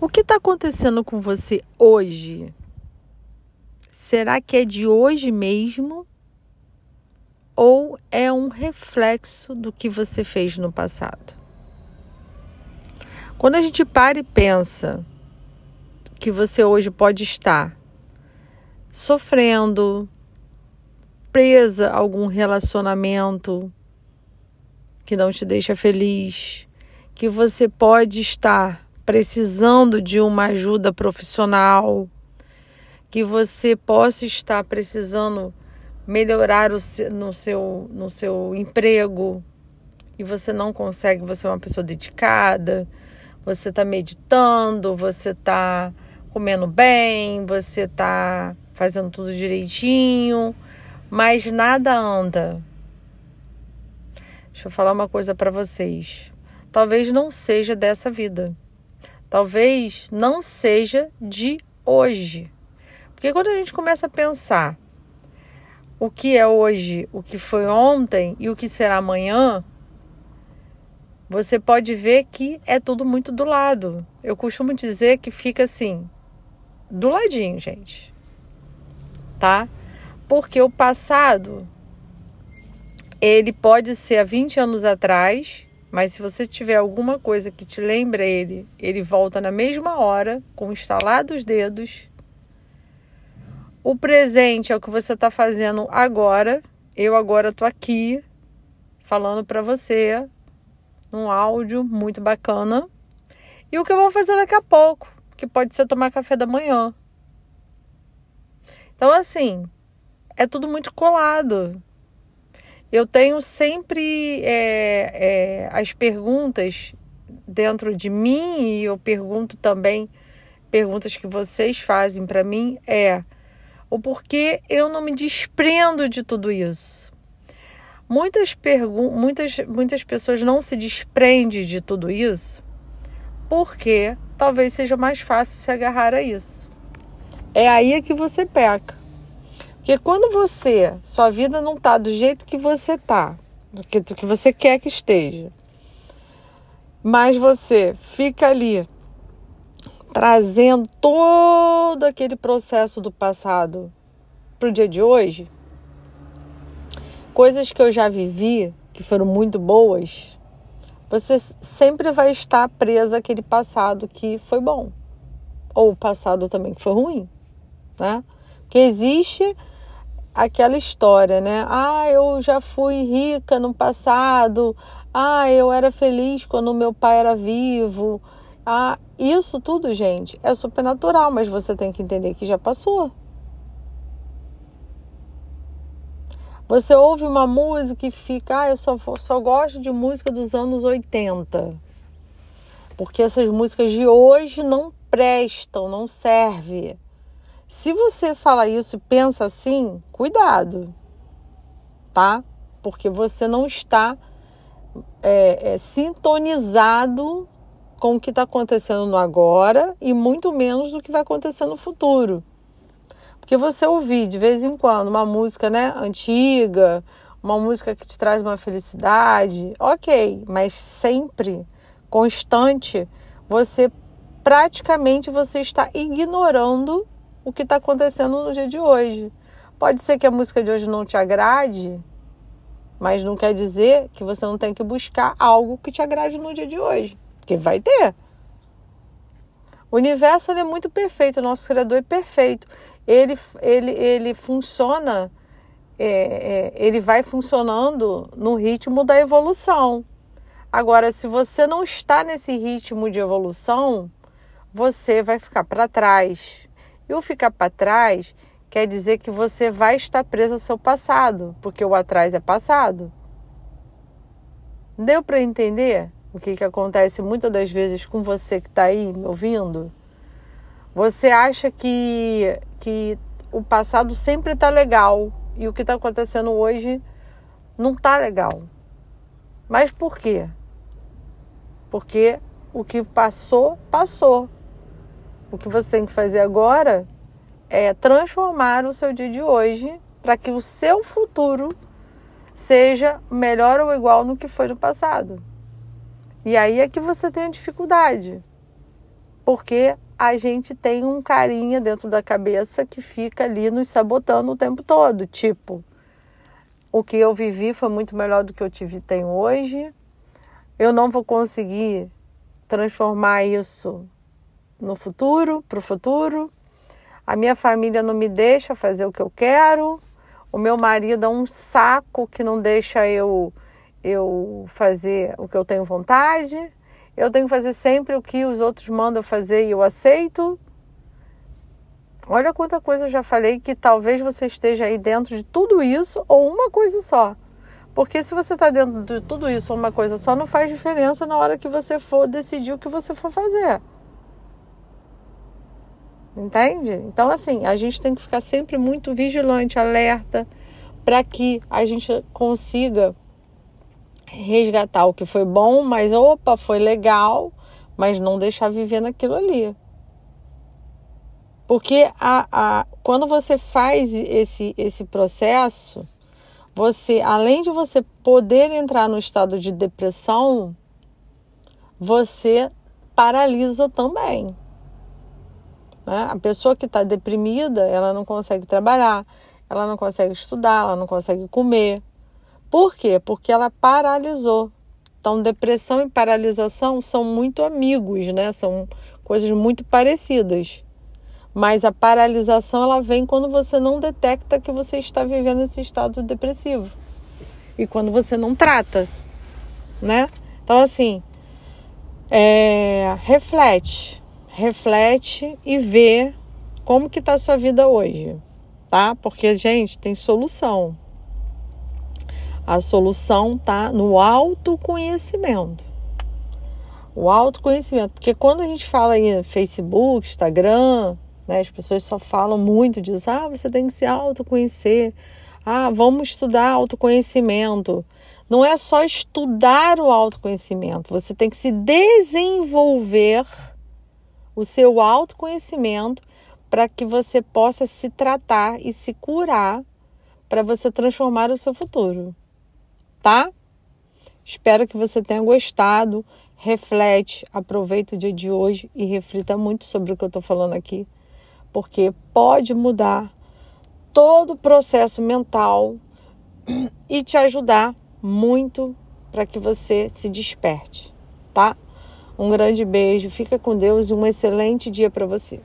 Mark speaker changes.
Speaker 1: O que está acontecendo com você hoje? Será que é de hoje mesmo? Ou é um reflexo do que você fez no passado? Quando a gente para e pensa que você hoje pode estar sofrendo, presa a algum relacionamento que não te deixa feliz, que você pode estar precisando de uma ajuda profissional, que você possa estar precisando melhorar o seu, no, seu, no seu emprego e você não consegue, você é uma pessoa dedicada, você está meditando, você está comendo bem, você está fazendo tudo direitinho, mas nada anda. Deixa eu falar uma coisa para vocês. Talvez não seja dessa vida. Talvez não seja de hoje. Porque quando a gente começa a pensar o que é hoje, o que foi ontem e o que será amanhã, você pode ver que é tudo muito do lado. Eu costumo dizer que fica assim, do ladinho, gente tá? Porque o passado ele pode ser há 20 anos atrás, mas se você tiver alguma coisa que te lembre ele, ele volta na mesma hora, com instalados dedos. O presente é o que você está fazendo agora. Eu agora estou aqui falando para você num áudio muito bacana. E o que eu vou fazer daqui a pouco, que pode ser tomar café da manhã, então, assim, é tudo muito colado. Eu tenho sempre é, é, as perguntas dentro de mim e eu pergunto também perguntas que vocês fazem para mim é o porquê eu não me desprendo de tudo isso. Muitas, muitas, muitas pessoas não se desprendem de tudo isso porque talvez seja mais fácil se agarrar a isso. É aí que você peca. Porque quando você, sua vida não tá do jeito que você tá, do que, do que você quer que esteja, mas você fica ali trazendo todo aquele processo do passado para o dia de hoje, coisas que eu já vivi, que foram muito boas, você sempre vai estar presa àquele passado que foi bom, ou o passado também que foi ruim né? Que existe aquela história, né? Ah, eu já fui rica no passado. Ah, eu era feliz quando meu pai era vivo. Ah, isso tudo, gente, é supernatural, mas você tem que entender que já passou. Você ouve uma música e fica, ah, eu só, só gosto de música dos anos 80. Porque essas músicas de hoje não prestam, não servem. Se você fala isso e pensa assim, cuidado, tá? Porque você não está é, é, sintonizado com o que está acontecendo no agora e muito menos do que vai acontecer no futuro. Porque você ouvir de vez em quando uma música né, antiga, uma música que te traz uma felicidade, ok, mas sempre, constante, você praticamente você está ignorando o que está acontecendo no dia de hoje. Pode ser que a música de hoje não te agrade, mas não quer dizer que você não tem que buscar algo que te agrade no dia de hoje, porque vai ter. O universo é muito perfeito, o nosso Criador é perfeito. Ele, ele, ele funciona, é, é, ele vai funcionando no ritmo da evolução. Agora, se você não está nesse ritmo de evolução, você vai ficar para trás. E o ficar para trás quer dizer que você vai estar preso ao seu passado, porque o atrás é passado. Deu para entender o que, que acontece muitas das vezes com você que está aí me ouvindo? Você acha que, que o passado sempre está legal e o que está acontecendo hoje não está legal. Mas por quê? Porque o que passou, passou. O que você tem que fazer agora é transformar o seu dia de hoje para que o seu futuro seja melhor ou igual no que foi no passado. E aí é que você tem a dificuldade. porque a gente tem um carinha dentro da cabeça que fica ali nos sabotando o tempo todo. Tipo, o que eu vivi foi muito melhor do que eu tive tenho hoje. Eu não vou conseguir transformar isso no futuro, para o futuro. A minha família não me deixa fazer o que eu quero. O meu marido é um saco que não deixa eu eu fazer o que eu tenho vontade. Eu tenho que fazer sempre o que os outros mandam fazer e eu aceito. Olha quanta coisa eu já falei que talvez você esteja aí dentro de tudo isso ou uma coisa só. Porque se você está dentro de tudo isso ou uma coisa só, não faz diferença na hora que você for decidir o que você for fazer. Entende? Então, assim, a gente tem que ficar sempre muito vigilante, alerta, para que a gente consiga resgatar o que foi bom, mas opa, foi legal, mas não deixar viver naquilo ali. Porque a, a, quando você faz esse, esse processo, você, além de você poder entrar no estado de depressão, você paralisa também. Né? A pessoa que está deprimida, ela não consegue trabalhar, ela não consegue estudar, ela não consegue comer. Por quê? Porque ela paralisou. Então, depressão e paralisação são muito amigos, né? São coisas muito parecidas. Mas a paralisação ela vem quando você não detecta que você está vivendo esse estado depressivo. E quando você não trata, né? Então, assim, é, reflete reflete e vê como que está a sua vida hoje, tá? Porque, gente, tem solução. A solução tá no autoconhecimento. O autoconhecimento. Porque quando a gente fala em Facebook, Instagram, né, as pessoas só falam muito disso. Ah, você tem que se autoconhecer. Ah, vamos estudar autoconhecimento. Não é só estudar o autoconhecimento, você tem que se desenvolver o seu autoconhecimento para que você possa se tratar e se curar para você transformar o seu futuro. Tá? Espero que você tenha gostado. Reflete, aproveita o dia de hoje e reflita muito sobre o que eu estou falando aqui, porque pode mudar todo o processo mental e te ajudar muito para que você se desperte, tá? Um grande beijo, fica com Deus e um excelente dia para você.